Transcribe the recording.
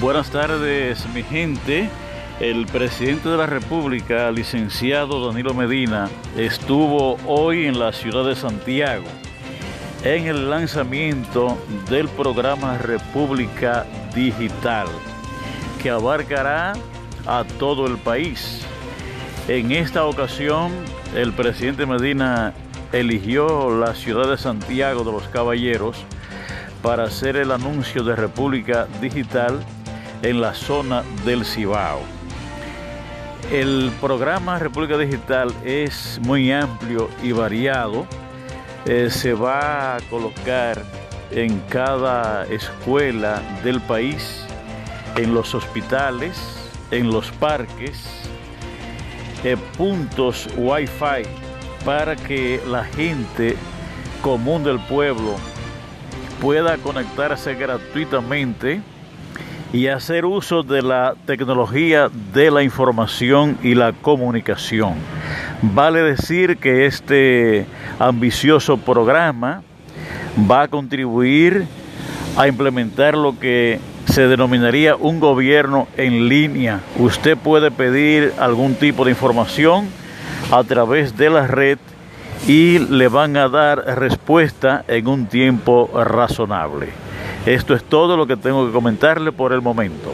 Buenas tardes, mi gente. El presidente de la República, licenciado Danilo Medina, estuvo hoy en la ciudad de Santiago en el lanzamiento del programa República Digital, que abarcará a todo el país. En esta ocasión, el presidente Medina eligió la ciudad de Santiago de los Caballeros para hacer el anuncio de República Digital en la zona del Cibao. El programa República Digital es muy amplio y variado. Eh, se va a colocar en cada escuela del país, en los hospitales, en los parques, eh, puntos Wi-Fi para que la gente común del pueblo pueda conectarse gratuitamente y hacer uso de la tecnología de la información y la comunicación. Vale decir que este ambicioso programa va a contribuir a implementar lo que se denominaría un gobierno en línea. Usted puede pedir algún tipo de información a través de la red y le van a dar respuesta en un tiempo razonable. Esto es todo lo que tengo que comentarle por el momento.